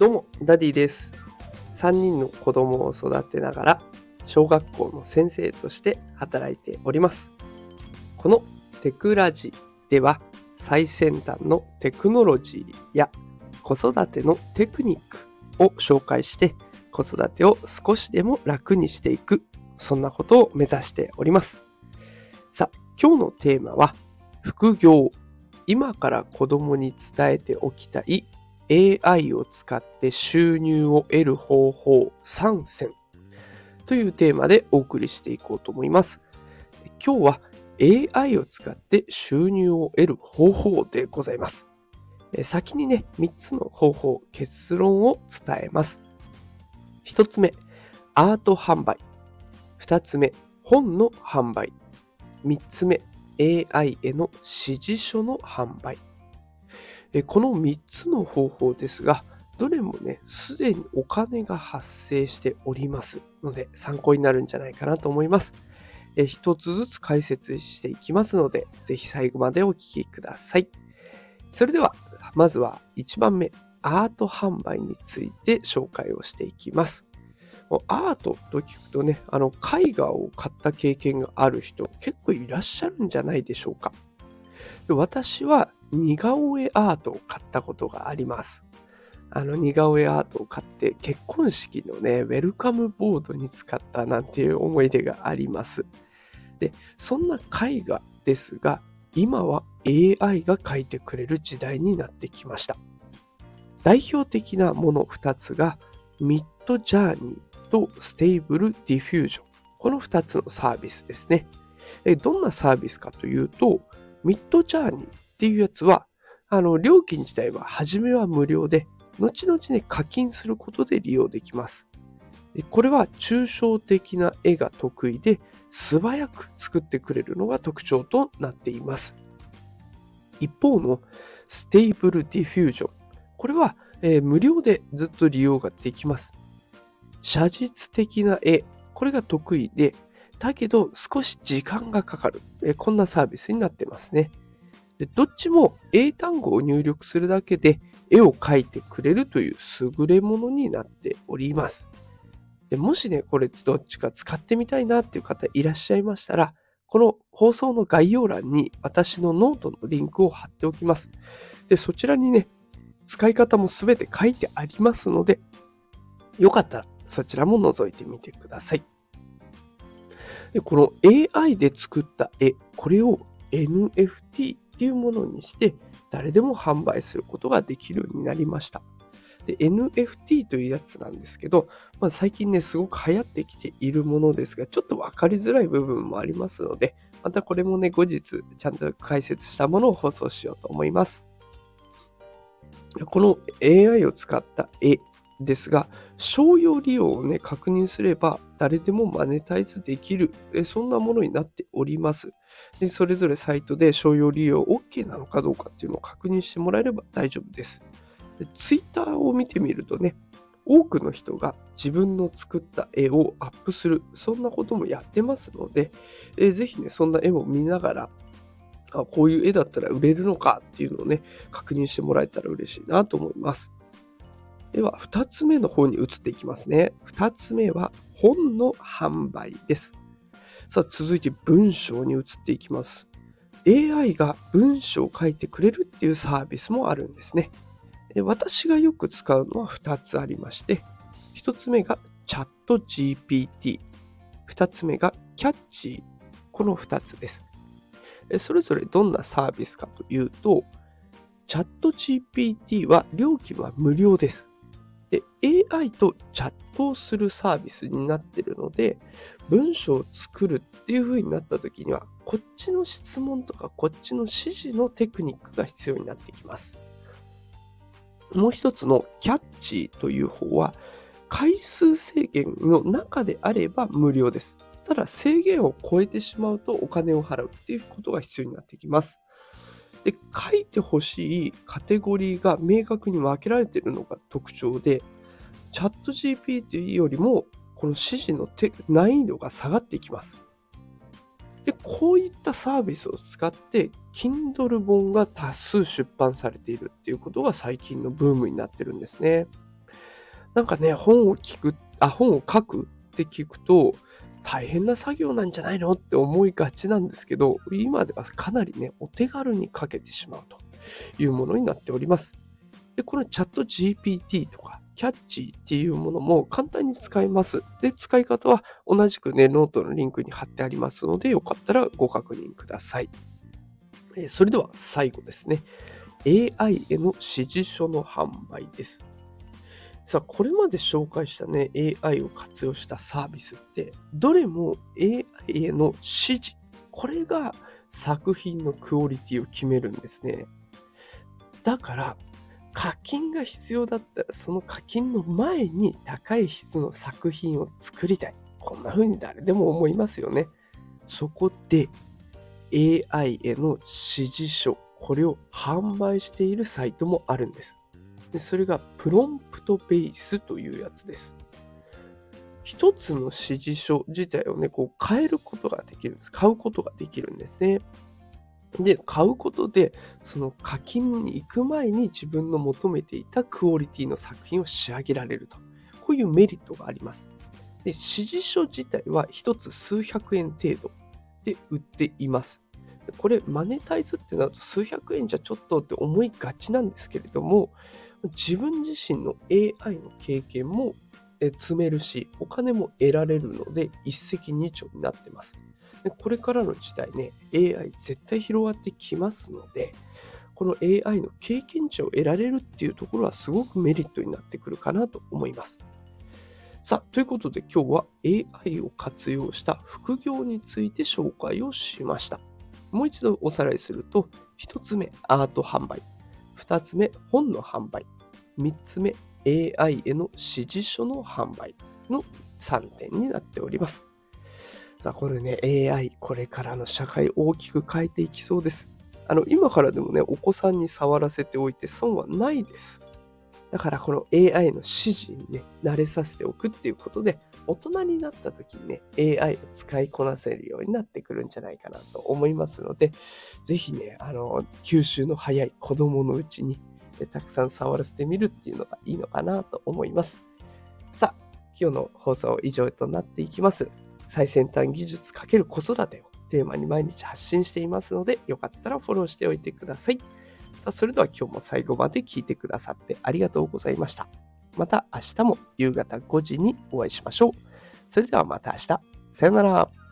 どうも、ダディです。3人の子供を育てながら、小学校の先生として働いております。このテクラジでは、最先端のテクノロジーや子育てのテクニックを紹介して、子育てを少しでも楽にしていく、そんなことを目指しております。さあ、今日のテーマは、副業。今から子供に伝えておきたい AI を使って収入を得る方法3選というテーマでお送りしていこうと思います。今日は AI を使って収入を得る方法でございます。先にね、3つの方法、結論を伝えます。1つ目、アート販売。2つ目、本の販売。3つ目、AI への指示書の販売。でこの3つの方法ですが、どれもね、すでにお金が発生しておりますので、参考になるんじゃないかなと思います。一つずつ解説していきますので、ぜひ最後までお聞きください。それでは、まずは1番目、アート販売について紹介をしていきます。アートと聞くとね、あの絵画を買った経験がある人結構いらっしゃるんじゃないでしょうか。私は似顔絵アートを買ったことがあります。あの似顔絵アートを買って結婚式のね、ウェルカムボードに使ったなんていう思い出があります。で、そんな絵画ですが、今は AI が描いてくれる時代になってきました。代表的なもの2つが Midjourney と Stable Diffusion。この2つのサービスですね。どんなサービスかというと、 Midjourney っていうやつは、あの、料金自体は初めは無料で、後々ね、課金することで利用できます。これは抽象的な絵が得意で、素早く作ってくれるのが特徴となっています。一方の Stable Diffusion。これは、えー、無料でずっと利用ができます。写実的な絵。これが得意で、だけど少し時間がかかる。え、こんなサービスになってますね。でどっちも英単語を入力するだけで絵を描いてくれるという優れものになっております。でもしね、これどっちか使ってみたいなっていう方いらっしゃいましたら、この放送の概要欄に私のノートのリンクを貼っておきます。で、そちらにね、使い方もすべて書いてありますので、よかったらそちらも覗いてみてください。でこの AI で作った絵、これを NFT っていうものにして誰でも販売することができるようになりました。で NFT というやつなんですけど、まあ、最近ね、すごく流行ってきているものですが、ちょっとわかりづらい部分もありますので、またこれもね、後日ちゃんと解説したものを放送しようと思います。この AI を使った絵ですが、商用利用をね、確認すれば誰でもマネタイズできる、そんなものになっておりますで。それぞれサイトで商用利用 OK なのかどうかっていうのを確認してもらえれば大丈夫です。で Twitter を見てみるとね、多くの人が自分の作った絵をアップする、そんなこともやってますので、えー、ぜひね、そんな絵も見ながら、あ、こういう絵だったら売れるのかっていうのをね、確認してもらえたら嬉しいなと思います。では、2つ目の方に移っていきますね。2つ目は本の販売です。さあ、続いて文章に移っていきます。AI が文章を書いてくれるっていうサービスもあるんですね。私がよく使うのは2つありまして、1つ目がチャット GPT、2つ目がキャッチー、この2つです。それぞれどんなサービスかというと、チャット GPT は料金は無料です。で、AI とチャットをするサービスになってるので、文章を作るっていう風になった時には、こっちの質問とかこっちの指示のテクニックが必要になってきます。もう一つのキャッチーという方は、回数制限の中であれば無料です。ただ制限を超えてしまうとお金を払うっていうことが必要になってきます。で、書いてほしいカテゴリーが明確に分けられているのが特徴で、チャット GPT よりもこの指示の難易度が下がっていきます。で、こういったサービスを使って、Kindle 本が多数出版されているっていうことが最近のブームになってるんですね。なんかね、本を聞く、あ、本を書くって聞くと、大変な作業なんじゃないのって思いがちなんですけど、今ではかなりね、お手軽に書けてしまうというものになっております。で、このチャット GPT とか、 Catchy っていうものも簡単に使えます。で、使い方は同じくね、ノートのリンクに貼ってありますので、よかったらご確認ください。えそれでは最後ですね。AI への指示書の販売です。さあ、これまで紹介したね、AI を活用したサービスって、どれも AI への指示、これが作品のクオリティを決めるんですね。だから、課金が必要だったら、その課金の前に高い質の作品を作りたい。こんな風に誰でも思いますよね。そこで AI への指示書、これを販売しているサイトもあるんです。でそれがプロンプトベースというやつです。一つの指示書自体をね、こう変えることができるんです。買うことができるんですね。で、買うことで、その課金に行く前に自分の求めていたクオリティの作品を仕上げられると。こういうメリットがあります。で、指示書自体は一つ数百円程度で売っています。これ、マネタイズってなると数百円じゃちょっとって思いがちなんですけれども、自分自身の AI の経験も積めるし、お金も得られるので、一石二鳥になってます。でこれからの時代ね、AI 絶対広がってきますので、この AI の経験値を得られるっていうところはすごくメリットになってくるかなと思います。さあ、ということで今日は AI を活用した副業について紹介をしました。もう一度おさらいすると、1つ目、アート販売。2つ目、本の販売。3つ目、AI への指示書の販売の3点になっております。さあ、これね、AI、これからの社会大きく変えていきそうです。あの、今からでもね、お子さんに触らせておいて損はないです。だからこの AI の指示にね、慣れさせておくっていうことで、大人になった時にね、AI を使いこなせるようになってくるんじゃないかなと思いますので、ぜひね、あの、吸収の早い子供のうちに、たくさん触らせてみるっていうのがいいのかなと思います。さあ、今日の放送以上となっていきます。最先端技術×子育てをテーマに毎日発信していますので、よかったらフォローしておいてください。あ、それでは今日も最後まで聞いてくださってありがとうございました。また明日も夕方5時にお会いしましょう。それではまた明日。さよなら。